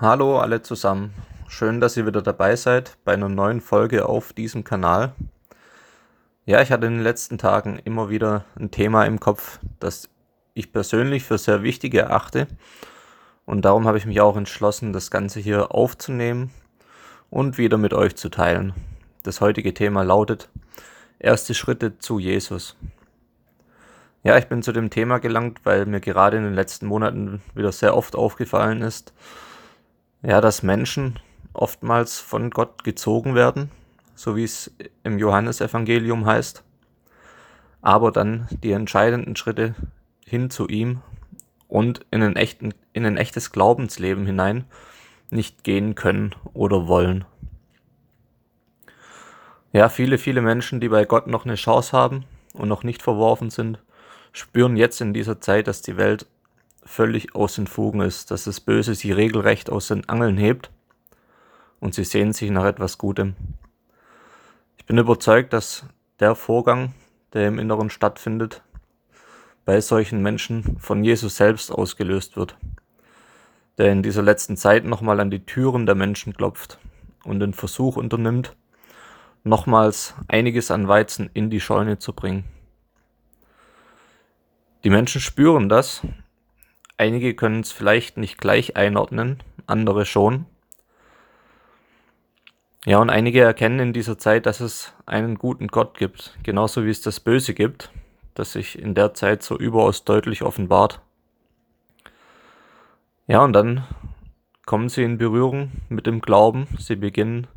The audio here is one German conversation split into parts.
Hallo alle zusammen. Schön, dass ihr wieder dabei seid bei einer neuen Folge auf diesem Kanal. Ja, ich hatte in den letzten Tagen immer wieder ein Thema im Kopf, das ich persönlich für sehr wichtig erachte. Und darum habe ich mich auch entschlossen, das Ganze hier aufzunehmen und wieder mit euch zu teilen. Das heutige Thema lautet Erste Schritte zu Jesus. Ja, ich bin zu dem Thema gelangt, weil mir gerade in den letzten Monaten wieder sehr oft aufgefallen ist, ja, dass Menschen oftmals von Gott gezogen werden, so wie es im Johannesevangelium heißt, aber dann die entscheidenden Schritte hin zu ihm und in ein, echten, in ein echtes Glaubensleben hinein nicht gehen können oder wollen. Ja, viele, viele Menschen, die bei Gott noch eine Chance haben und noch nicht verworfen sind, spüren jetzt in dieser Zeit, dass die Welt völlig aus den Fugen ist, dass das Böse sie regelrecht aus den Angeln hebt und sie sehnen sich nach etwas Gutem. Ich bin überzeugt, dass der Vorgang, der im Inneren stattfindet, bei solchen Menschen von Jesus selbst ausgelöst wird, der in dieser letzten Zeit nochmal an die Türen der Menschen klopft und den Versuch unternimmt, nochmals einiges an Weizen in die Scheune zu bringen. Die Menschen spüren das Einige können es vielleicht nicht gleich einordnen, andere schon. Ja, und einige erkennen in dieser Zeit, dass es einen guten Gott gibt, genauso wie es das Böse gibt, das sich in der Zeit so überaus deutlich offenbart. Ja, und dann kommen sie in Berührung mit dem Glauben, sie beginnen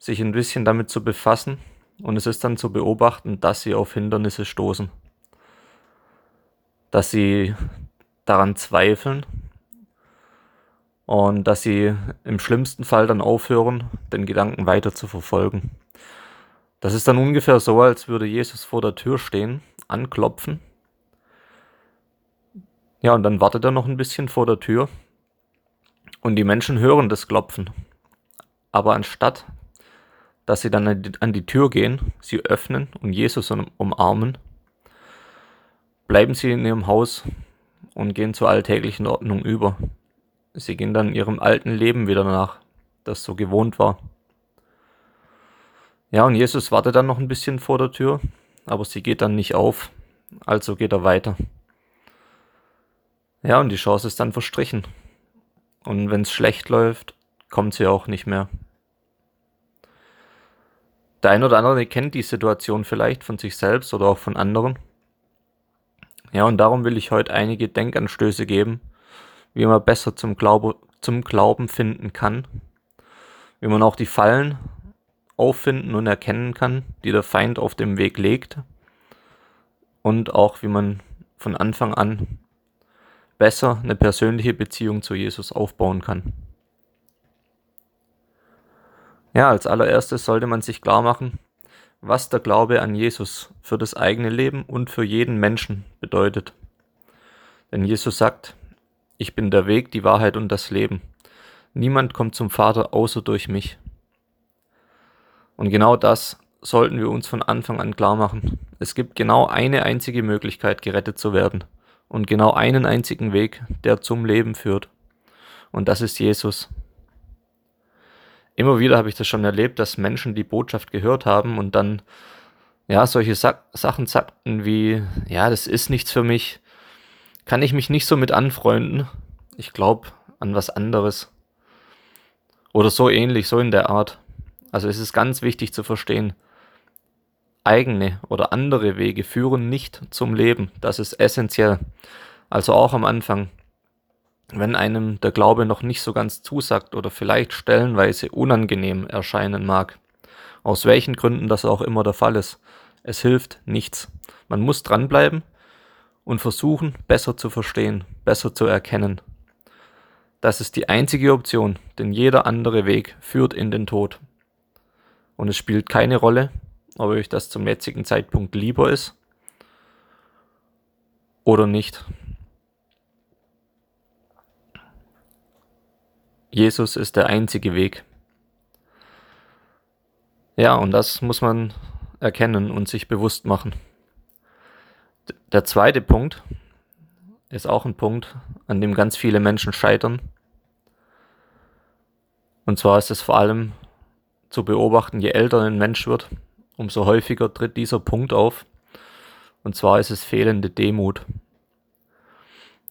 sich ein bisschen damit zu befassen und es ist dann zu beobachten, dass sie auf Hindernisse stoßen, dass sie daran zweifeln und dass sie im schlimmsten Fall dann aufhören, den Gedanken weiter zu verfolgen. Das ist dann ungefähr so, als würde Jesus vor der Tür stehen, anklopfen. Ja, und dann wartet er noch ein bisschen vor der Tür und die Menschen hören das Klopfen. Aber anstatt, dass sie dann an die Tür gehen, sie öffnen und Jesus umarmen, bleiben sie in ihrem Haus und gehen zur alltäglichen Ordnung über. Sie gehen dann ihrem alten Leben wieder nach, das so gewohnt war. Ja, und Jesus wartet dann noch ein bisschen vor der Tür, aber sie geht dann nicht auf, also geht er weiter. Ja, und die Chance ist dann verstrichen. Und wenn es schlecht läuft, kommt sie auch nicht mehr. Der ein oder andere kennt die Situation vielleicht von sich selbst oder auch von anderen. Ja, und darum will ich heute einige Denkanstöße geben, wie man besser zum, Glaube, zum Glauben finden kann, wie man auch die Fallen auffinden und erkennen kann, die der Feind auf dem Weg legt und auch wie man von Anfang an besser eine persönliche Beziehung zu Jesus aufbauen kann. Ja, als allererstes sollte man sich klar machen, was der Glaube an Jesus für das eigene Leben und für jeden Menschen bedeutet. Denn Jesus sagt, ich bin der Weg, die Wahrheit und das Leben. Niemand kommt zum Vater außer durch mich. Und genau das sollten wir uns von Anfang an klar machen. Es gibt genau eine einzige Möglichkeit, gerettet zu werden. Und genau einen einzigen Weg, der zum Leben führt. Und das ist Jesus. Immer wieder habe ich das schon erlebt, dass Menschen die Botschaft gehört haben und dann ja solche Sa Sachen sagten wie, ja, das ist nichts für mich, kann ich mich nicht so mit anfreunden. Ich glaube an was anderes. Oder so ähnlich, so in der Art. Also es ist ganz wichtig zu verstehen, eigene oder andere Wege führen nicht zum Leben. Das ist essentiell. Also auch am Anfang wenn einem der Glaube noch nicht so ganz zusagt oder vielleicht stellenweise unangenehm erscheinen mag. Aus welchen Gründen das auch immer der Fall ist. Es hilft nichts. Man muss dranbleiben und versuchen, besser zu verstehen, besser zu erkennen. Das ist die einzige Option, denn jeder andere Weg führt in den Tod. Und es spielt keine Rolle, ob euch das zum jetzigen Zeitpunkt lieber ist oder nicht. Jesus ist der einzige Weg. Ja, und das muss man erkennen und sich bewusst machen. Der zweite Punkt ist auch ein Punkt, an dem ganz viele Menschen scheitern. Und zwar ist es vor allem zu beobachten, je älter ein Mensch wird, umso häufiger tritt dieser Punkt auf. Und zwar ist es fehlende Demut.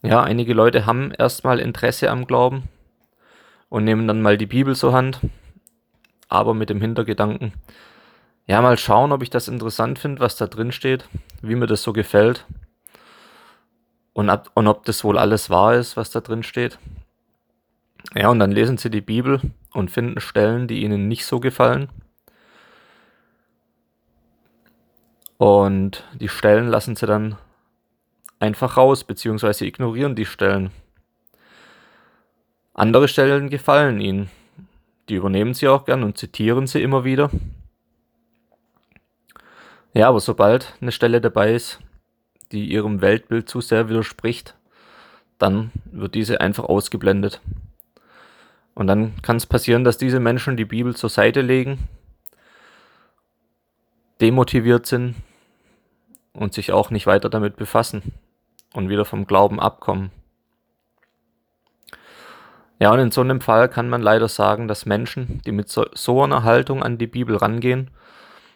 Ja, einige Leute haben erstmal Interesse am Glauben und nehmen dann mal die Bibel zur Hand, aber mit dem Hintergedanken, ja, mal schauen, ob ich das interessant finde, was da drin steht, wie mir das so gefällt und, ab, und ob das wohl alles wahr ist, was da drin steht. Ja, und dann lesen sie die Bibel und finden Stellen, die ihnen nicht so gefallen. Und die Stellen lassen sie dann einfach raus, beziehungsweise ignorieren die Stellen. Andere Stellen gefallen ihnen. Die übernehmen sie auch gern und zitieren sie immer wieder. Ja, aber sobald eine Stelle dabei ist, die ihrem Weltbild zu sehr widerspricht, dann wird diese einfach ausgeblendet. Und dann kann es passieren, dass diese Menschen die Bibel zur Seite legen, demotiviert sind und sich auch nicht weiter damit befassen und wieder vom Glauben abkommen. Ja, und in so einem Fall kann man leider sagen, dass Menschen, die mit so, so einer Haltung an die Bibel rangehen,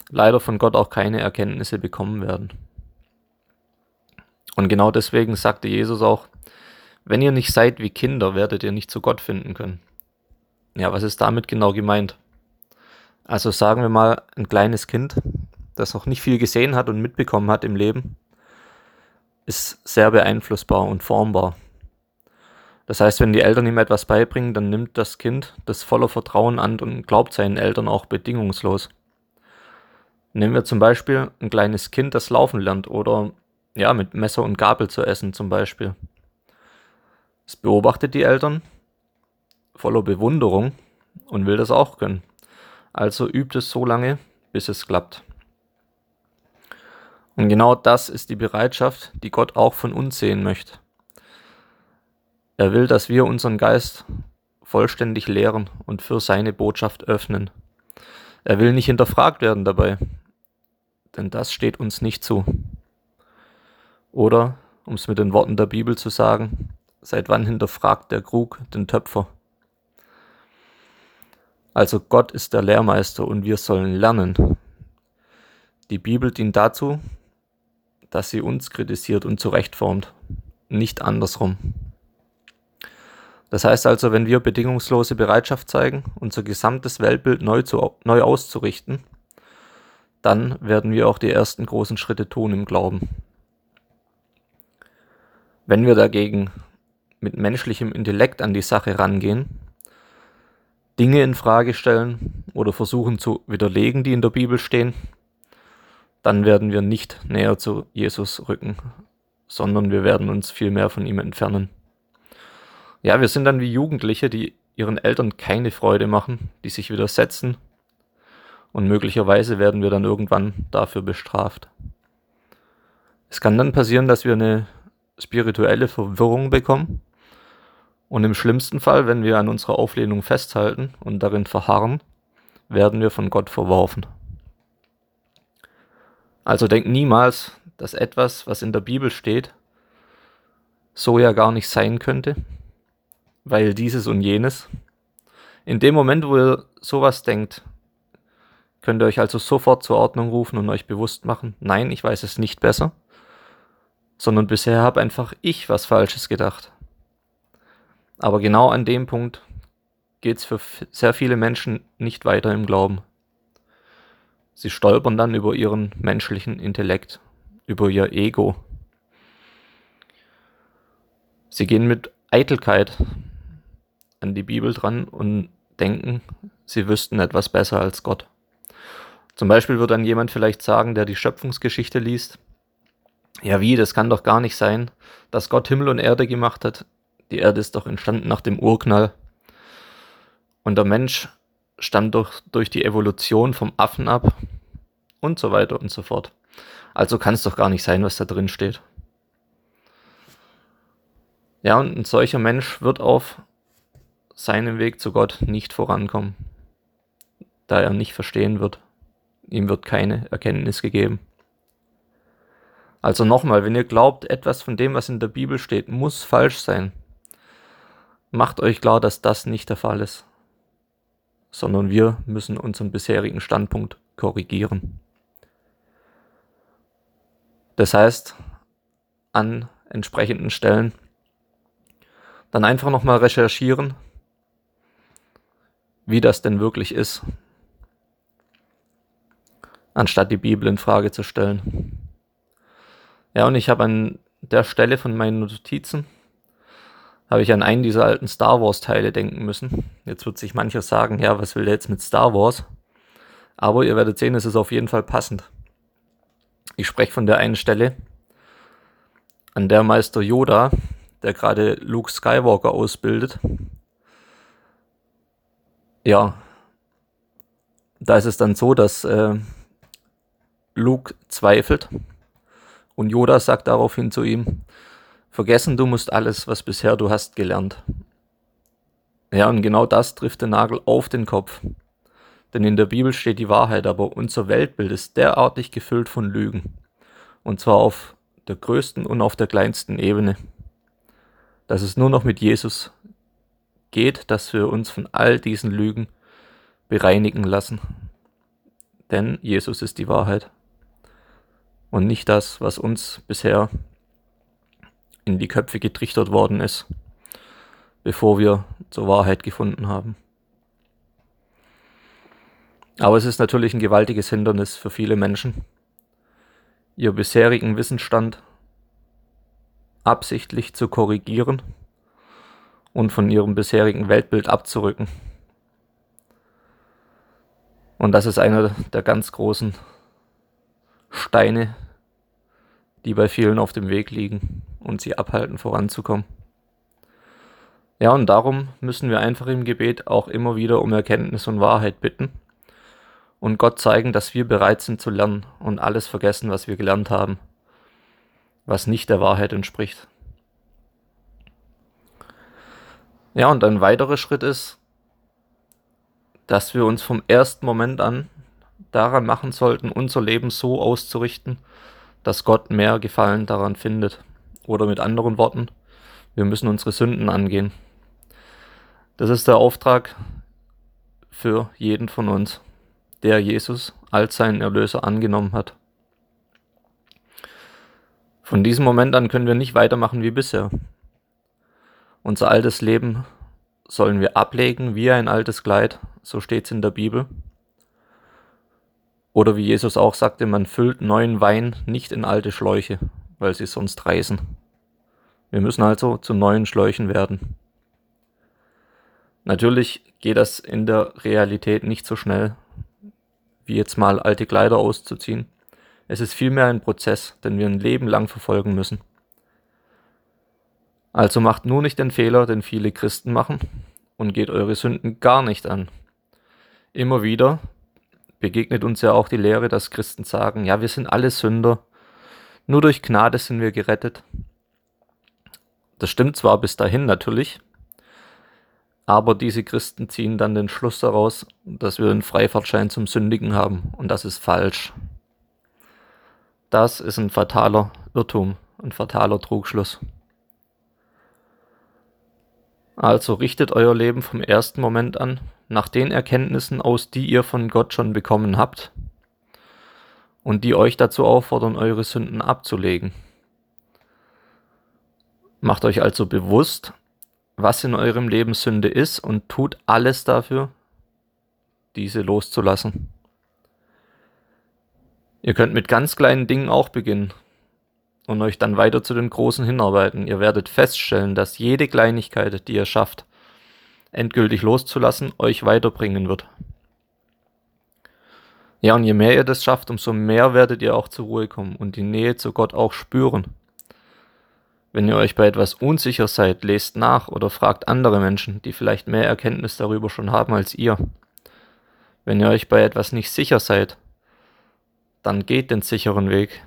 leider von Gott auch keine Erkenntnisse bekommen werden. Und genau deswegen sagte Jesus auch, wenn ihr nicht seid wie Kinder, werdet ihr nicht zu Gott finden können. Ja, was ist damit genau gemeint? Also sagen wir mal, ein kleines Kind, das noch nicht viel gesehen hat und mitbekommen hat im Leben, ist sehr beeinflussbar und formbar. Das heißt, wenn die Eltern ihm etwas beibringen, dann nimmt das Kind das voller Vertrauen an und glaubt seinen Eltern auch bedingungslos. Nehmen wir zum Beispiel ein kleines Kind, das laufen lernt oder ja, mit Messer und Gabel zu essen zum Beispiel. Es beobachtet die Eltern voller Bewunderung und will das auch können. Also übt es so lange, bis es klappt. Und genau das ist die Bereitschaft, die Gott auch von uns sehen möchte. Er will, dass wir unseren Geist vollständig leeren und für seine Botschaft öffnen. Er will nicht hinterfragt werden dabei, denn das steht uns nicht zu. Oder, um es mit den Worten der Bibel zu sagen, seit wann hinterfragt der Krug den Töpfer? Also Gott ist der Lehrmeister und wir sollen lernen. Die Bibel dient dazu, dass sie uns kritisiert und zurechtformt, nicht andersrum. Das heißt also, wenn wir bedingungslose Bereitschaft zeigen, unser gesamtes Weltbild neu, zu, neu auszurichten, dann werden wir auch die ersten großen Schritte tun im Glauben. Wenn wir dagegen mit menschlichem Intellekt an die Sache rangehen, Dinge in Frage stellen oder versuchen zu widerlegen, die in der Bibel stehen, dann werden wir nicht näher zu Jesus rücken, sondern wir werden uns viel mehr von ihm entfernen. Ja, wir sind dann wie Jugendliche, die ihren Eltern keine Freude machen, die sich widersetzen und möglicherweise werden wir dann irgendwann dafür bestraft. Es kann dann passieren, dass wir eine spirituelle Verwirrung bekommen. Und im schlimmsten Fall, wenn wir an unserer Auflehnung festhalten und darin verharren, werden wir von Gott verworfen. Also denkt niemals, dass etwas, was in der Bibel steht, so ja gar nicht sein könnte, weil dieses und jenes. In dem Moment, wo ihr sowas denkt, könnt ihr euch also sofort zur Ordnung rufen und euch bewusst machen, nein, ich weiß es nicht besser sondern bisher habe einfach ich was Falsches gedacht. Aber genau an dem Punkt geht es für sehr viele Menschen nicht weiter im Glauben. Sie stolpern dann über ihren menschlichen Intellekt, über ihr Ego. Sie gehen mit Eitelkeit an die Bibel dran und denken, sie wüssten etwas besser als Gott. Zum Beispiel wird dann jemand vielleicht sagen, der die Schöpfungsgeschichte liest, ja, wie? Das kann doch gar nicht sein, dass Gott Himmel und Erde gemacht hat. Die Erde ist doch entstanden nach dem Urknall. Und der Mensch stammt doch durch die Evolution vom Affen ab. Und so weiter und so fort. Also kann es doch gar nicht sein, was da drin steht. Ja, und ein solcher Mensch wird auf seinem Weg zu Gott nicht vorankommen, da er nicht verstehen wird. Ihm wird keine Erkenntnis gegeben. Also nochmal, wenn ihr glaubt, etwas von dem, was in der Bibel steht, muss falsch sein, macht euch klar, dass das nicht der Fall ist. sondern wir müssen unseren bisherigen Standpunkt korrigieren. Das heißt, an entsprechenden Stellen dann einfach nochmal recherchieren, wie das denn wirklich ist, anstatt die Bibel in Frage zu stellen. Ja, und ich habe an der Stelle von meinen Notizen habe ich an einen dieser alten Star Wars Teile denken müssen. Jetzt wird sich mancher sagen, ja, was will der jetzt mit Star Wars? Aber ihr werdet sehen, es ist auf jeden Fall passend. Ich spreche von der einen Stelle, an der Meister Yoda, der gerade Luke Skywalker ausbildet, ja, da ist es dann so, dass äh, Luke zweifelt und Yoda sagt daraufhin zu ihm, vergessen du musst alles, was bisher du hast gelernt. Ja, und genau das trifft den Nagel auf den Kopf. Denn in der Bibel steht die Wahrheit, aber unser Weltbild ist derartig gefüllt von Lügen. Und zwar auf der größten und auf der kleinsten Ebene. Dass es nur noch mit Jesus geht, dass wir uns von all diesen Lügen bereinigen lassen. Denn Jesus ist die Wahrheit und nicht das, was uns bisher in die Köpfe getrichtert worden ist, bevor wir zur Wahrheit gefunden haben. Aber es ist natürlich ein gewaltiges Hindernis für viele Menschen, ihr bisherigen Wissensstand absichtlich zu korrigieren und von ihrem bisherigen Weltbild abzurücken. Und das ist einer der ganz großen Steine, die bei vielen auf dem Weg liegen und sie abhalten, voranzukommen. Ja, und darum müssen wir einfach im Gebet auch immer wieder um Erkenntnis und Wahrheit bitten und Gott zeigen, dass wir bereit sind zu lernen und alles vergessen, was wir gelernt haben, was nicht der Wahrheit entspricht. Ja, und ein weiterer Schritt ist, dass wir uns vom ersten Moment an daran machen sollten, unser Leben so auszurichten, dass Gott mehr Gefallen daran findet. Oder mit anderen Worten, wir müssen unsere Sünden angehen. Das ist der Auftrag für jeden von uns, der Jesus als seinen Erlöser angenommen hat. Von diesem Moment an können wir nicht weitermachen wie bisher. Unser altes Leben sollen wir ablegen wie ein altes Kleid, so steht es in der Bibel. Oder wie Jesus auch sagte, man füllt neuen Wein nicht in alte Schläuche, weil sie sonst reißen. Wir müssen also zu neuen Schläuchen werden. Natürlich geht das in der Realität nicht so schnell, wie jetzt mal alte Kleider auszuziehen. Es ist vielmehr ein Prozess, den wir ein Leben lang verfolgen müssen. Also macht nur nicht den Fehler, den viele Christen machen, und geht eure Sünden gar nicht an. Immer wieder begegnet uns ja auch die Lehre, dass Christen sagen, ja, wir sind alle Sünder, nur durch Gnade sind wir gerettet. Das stimmt zwar bis dahin natürlich, aber diese Christen ziehen dann den Schluss daraus, dass wir einen Freifahrtschein zum Sündigen haben und das ist falsch. Das ist ein fataler Irrtum, ein fataler Trugschluss. Also richtet euer Leben vom ersten Moment an nach den Erkenntnissen aus, die ihr von Gott schon bekommen habt und die euch dazu auffordern, eure Sünden abzulegen. Macht euch also bewusst, was in eurem Leben Sünde ist und tut alles dafür, diese loszulassen. Ihr könnt mit ganz kleinen Dingen auch beginnen und euch dann weiter zu den großen hinarbeiten. Ihr werdet feststellen, dass jede Kleinigkeit, die ihr schafft, endgültig loszulassen, euch weiterbringen wird. Ja, und je mehr ihr das schafft, umso mehr werdet ihr auch zur Ruhe kommen und die Nähe zu Gott auch spüren. Wenn ihr euch bei etwas unsicher seid, lest nach oder fragt andere Menschen, die vielleicht mehr Erkenntnis darüber schon haben als ihr. Wenn ihr euch bei etwas nicht sicher seid, dann geht den sicheren Weg.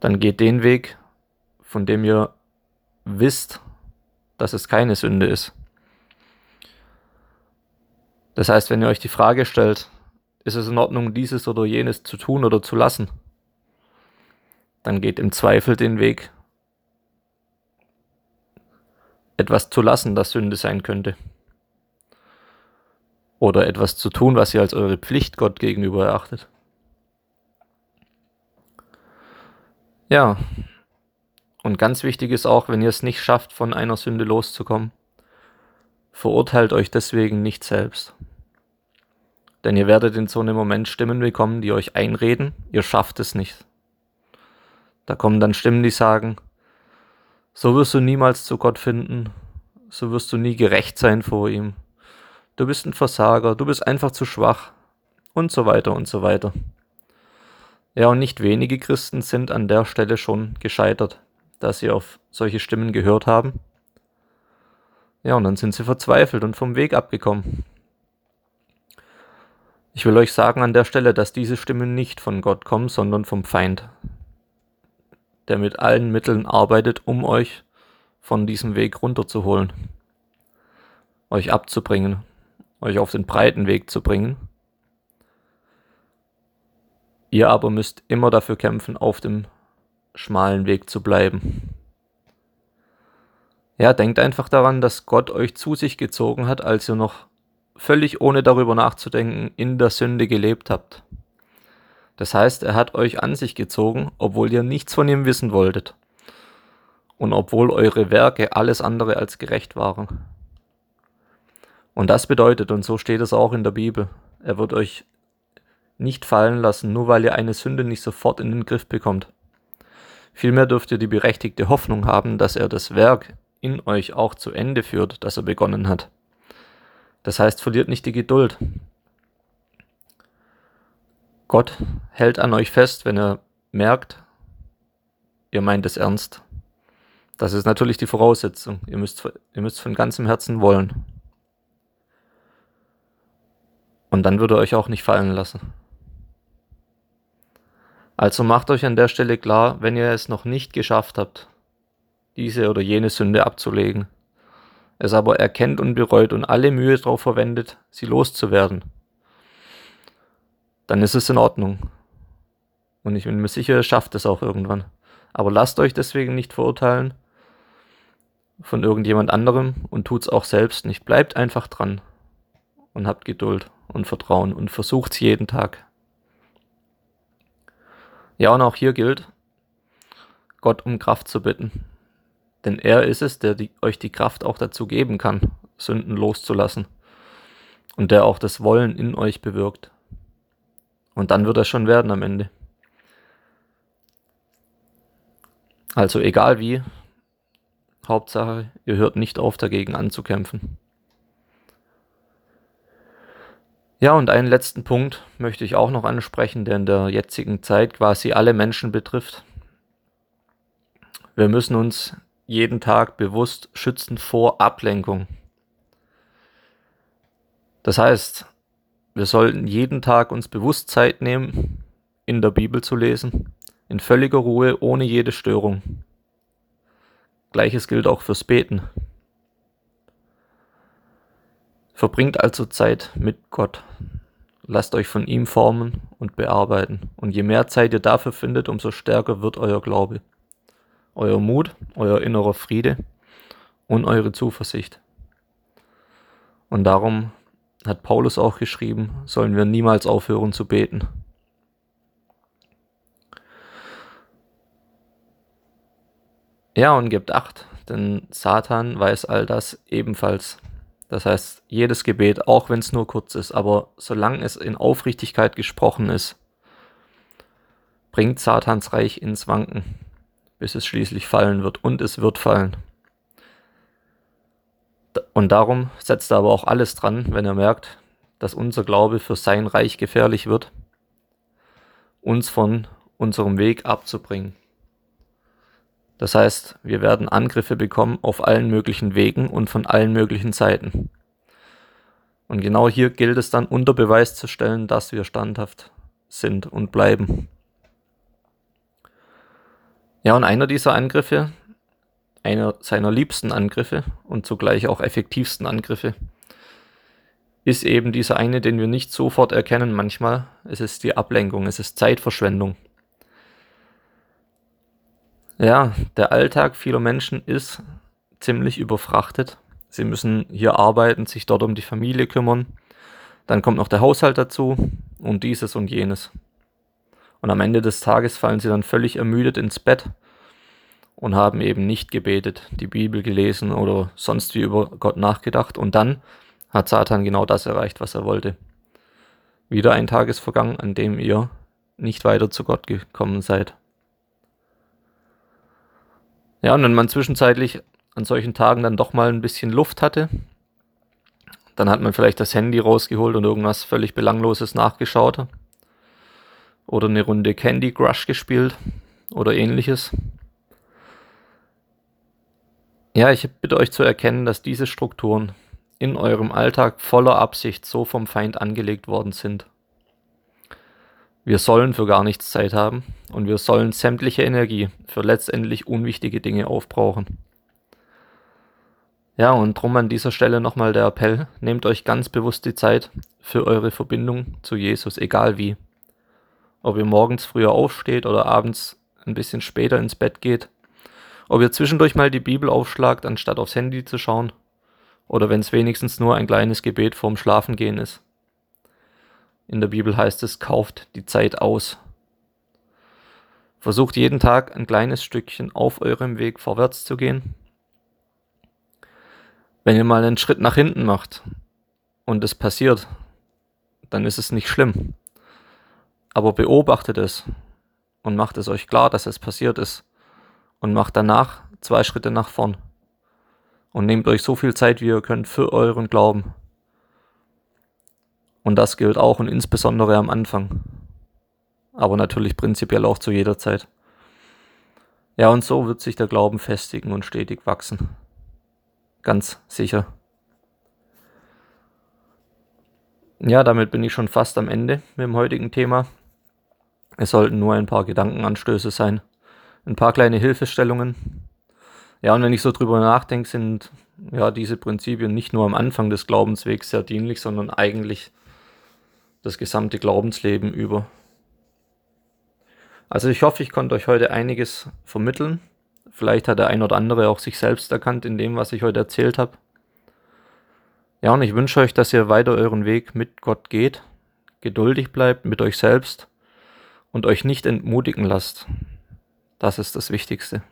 Dann geht den Weg, von dem ihr wisst, dass es keine Sünde ist. Das heißt, wenn ihr euch die Frage stellt, ist es in Ordnung, dieses oder jenes zu tun oder zu lassen, dann geht im Zweifel den Weg, etwas zu lassen, das Sünde sein könnte. oder etwas zu tun, was ihr als eure Pflicht Gott gegenüber erachtet. Ja, und ganz wichtig ist auch, wenn ihr es nicht schafft, von einer Sünde loszukommen, verurteilt euch deswegen nicht selbst. Denn ihr werdet in so einem Moment Stimmen bekommen, die euch einreden, ihr schafft es nicht. Da kommen dann Stimmen, die sagen, so wirst du niemals zu Gott finden, so wirst du nie gerecht sein vor ihm. Du bist ein Versager, du bist einfach zu schwach und so weiter und so weiter. Ja, und nicht wenige Christen sind an der Stelle schon gescheitert, dass sie auf solche Stimmen gehört haben. Ja, und dann sind sie verzweifelt und vom Weg abgekommen. Ich will euch sagen an der Stelle, dass diese Stimmen nicht von Gott kommen, sondern vom Feind, der mit allen Mitteln arbeitet, um euch von diesem Weg runterzuholen, euch abzubringen, euch auf den breiten Weg zu bringen. Ihr aber müsst immer dafür kämpfen, auf dem schmalen Weg zu bleiben. Ja, denkt einfach daran, dass Gott euch zu sich gezogen hat, als ihr noch völlig ohne darüber nachzudenken in der Sünde gelebt habt. Das heißt, er hat euch an sich gezogen, obwohl ihr nichts von ihm wissen wolltet und obwohl eure Werke alles andere als gerecht waren. Und das bedeutet, und so steht es auch in der Bibel, er wird euch nicht fallen lassen, nur weil ihr eine Sünde nicht sofort in den Griff bekommt. Vielmehr dürft ihr die berechtigte Hoffnung haben, dass er das Werk in euch auch zu Ende führt, das er begonnen hat. Das heißt, verliert nicht die Geduld. Gott hält an euch fest, wenn er merkt, ihr meint es ernst. Das ist natürlich die Voraussetzung. Ihr müsst, ihr müsst von ganzem Herzen wollen. Und dann würde er euch auch nicht fallen lassen. Also macht euch an der Stelle klar, wenn ihr es noch nicht geschafft habt, diese oder jene Sünde abzulegen, es aber erkennt und bereut und alle Mühe darauf verwendet, sie loszuwerden, dann ist es in Ordnung. Und ich bin mir sicher, ihr schafft es auch irgendwann. Aber lasst euch deswegen nicht verurteilen von irgendjemand anderem und tut's auch selbst nicht. Bleibt einfach dran und habt Geduld und Vertrauen und versucht's jeden Tag. Ja, und auch hier gilt, Gott um Kraft zu bitten. Denn er ist es, der die, euch die Kraft auch dazu geben kann, Sünden loszulassen. Und der auch das Wollen in euch bewirkt. Und dann wird er schon werden am Ende. Also egal wie, Hauptsache, ihr hört nicht auf dagegen anzukämpfen. Ja, und einen letzten Punkt möchte ich auch noch ansprechen, der in der jetzigen Zeit quasi alle Menschen betrifft. Wir müssen uns jeden Tag bewusst schützen vor Ablenkung. Das heißt, wir sollten jeden Tag uns bewusst Zeit nehmen, in der Bibel zu lesen, in völliger Ruhe, ohne jede Störung. Gleiches gilt auch fürs Beten. Verbringt also Zeit mit Gott. Lasst euch von ihm formen und bearbeiten. Und je mehr Zeit ihr dafür findet, umso stärker wird euer Glaube euer Mut, euer innerer Friede und eure Zuversicht. Und darum hat Paulus auch geschrieben, sollen wir niemals aufhören zu beten. Ja, und gebt acht, denn Satan weiß all das ebenfalls. Das heißt, jedes Gebet, auch wenn es nur kurz ist, aber solange es in Aufrichtigkeit gesprochen ist, bringt Satans Reich ins Wanken bis es schließlich fallen wird. Und es wird fallen. Und darum setzt er aber auch alles dran, wenn er merkt, dass unser Glaube für sein Reich gefährlich wird, uns von unserem Weg abzubringen. Das heißt, wir werden Angriffe bekommen auf allen möglichen Wegen und von allen möglichen Seiten. Und genau hier gilt es dann unter Beweis zu stellen, dass wir standhaft sind und bleiben. Ja, und einer dieser Angriffe, einer seiner liebsten Angriffe und zugleich auch effektivsten Angriffe, ist eben dieser eine, den wir nicht sofort erkennen manchmal. Es ist die Ablenkung, es ist Zeitverschwendung. Ja, der Alltag vieler Menschen ist ziemlich überfrachtet. Sie müssen hier arbeiten, sich dort um die Familie kümmern. Dann kommt noch der Haushalt dazu und dieses und jenes. Und am Ende des Tages fallen sie dann völlig ermüdet ins Bett und haben eben nicht gebetet, die Bibel gelesen oder sonst wie über Gott nachgedacht. Und dann hat Satan genau das erreicht, was er wollte. Wieder ein Tag ist vergangen, an dem ihr nicht weiter zu Gott gekommen seid. Ja, und wenn man zwischenzeitlich an solchen Tagen dann doch mal ein bisschen Luft hatte, dann hat man vielleicht das Handy rausgeholt und irgendwas völlig Belangloses nachgeschaut. Oder eine Runde Candy Crush gespielt oder ähnliches. Ja, ich bitte euch zu erkennen, dass diese Strukturen in eurem Alltag voller Absicht so vom Feind angelegt worden sind. Wir sollen für gar nichts Zeit haben und wir sollen sämtliche Energie für letztendlich unwichtige Dinge aufbrauchen. Ja, und drum an dieser Stelle nochmal der Appell, nehmt euch ganz bewusst die Zeit für eure Verbindung zu Jesus, egal wie. Ob ihr morgens früher aufsteht oder abends ein bisschen später ins Bett geht, ob ihr zwischendurch mal die Bibel aufschlagt, anstatt aufs Handy zu schauen, oder wenn es wenigstens nur ein kleines Gebet vorm Schlafengehen ist. In der Bibel heißt es, kauft die Zeit aus. Versucht jeden Tag ein kleines Stückchen auf eurem Weg vorwärts zu gehen. Wenn ihr mal einen Schritt nach hinten macht und es passiert, dann ist es nicht schlimm. Aber beobachtet es und macht es euch klar, dass es passiert ist und macht danach zwei Schritte nach vorn. Und nehmt euch so viel Zeit, wie ihr könnt, für euren Glauben. Und das gilt auch und insbesondere am Anfang. Aber natürlich prinzipiell auch zu jeder Zeit. Ja, und so wird sich der Glauben festigen und stetig wachsen. Ganz sicher. Ja, damit bin ich schon fast am Ende mit dem heutigen Thema. Es sollten nur ein paar Gedankenanstöße sein, ein paar kleine Hilfestellungen. Ja, und wenn ich so drüber nachdenke, sind ja diese Prinzipien nicht nur am Anfang des Glaubenswegs sehr dienlich, sondern eigentlich das gesamte Glaubensleben über. Also ich hoffe, ich konnte euch heute einiges vermitteln. Vielleicht hat der ein oder andere auch sich selbst erkannt in dem, was ich heute erzählt habe. Ja, und ich wünsche euch, dass ihr weiter euren Weg mit Gott geht, geduldig bleibt mit euch selbst und euch nicht entmutigen lasst. Das ist das Wichtigste.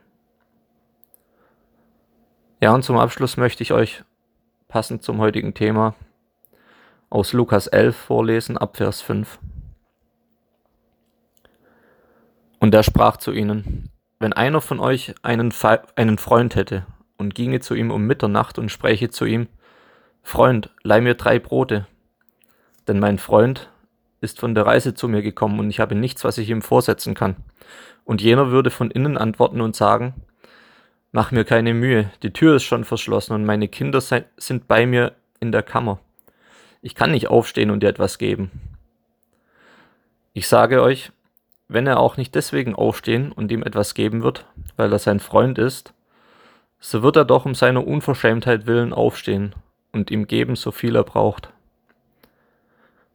Ja, und zum Abschluss möchte ich euch passend zum heutigen Thema aus Lukas 11 vorlesen, ab Vers 5. Und er sprach zu ihnen, wenn einer von euch einen, Fe einen Freund hätte und ginge zu ihm um Mitternacht und spräche zu ihm, Freund, leih mir drei Brote, denn mein Freund ist von der Reise zu mir gekommen und ich habe nichts, was ich ihm vorsetzen kann. Und jener würde von innen antworten und sagen, Mach mir keine Mühe, die Tür ist schon verschlossen und meine Kinder sind bei mir in der Kammer. Ich kann nicht aufstehen und dir etwas geben. Ich sage euch, wenn er auch nicht deswegen aufstehen und ihm etwas geben wird, weil er sein Freund ist, so wird er doch um seiner Unverschämtheit willen aufstehen und ihm geben, so viel er braucht.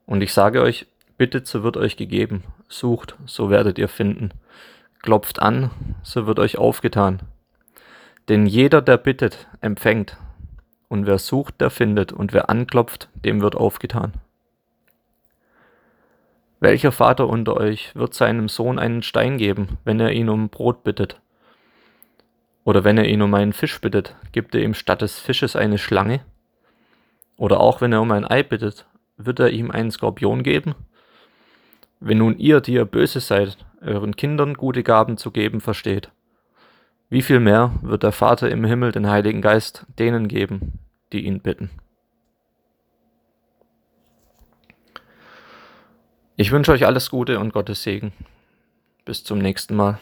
Und ich sage euch, bittet, so wird euch gegeben, sucht, so werdet ihr finden, klopft an, so wird euch aufgetan. Denn jeder, der bittet, empfängt, und wer sucht, der findet, und wer anklopft, dem wird aufgetan. Welcher Vater unter euch wird seinem Sohn einen Stein geben, wenn er ihn um Brot bittet? Oder wenn er ihn um einen Fisch bittet, gibt er ihm statt des Fisches eine Schlange? Oder auch wenn er um ein Ei bittet, wird er ihm einen Skorpion geben? Wenn nun ihr, die ihr böse seid, euren Kindern gute Gaben zu geben versteht, wie viel mehr wird der Vater im Himmel den Heiligen Geist denen geben, die ihn bitten? Ich wünsche euch alles Gute und Gottes Segen. Bis zum nächsten Mal.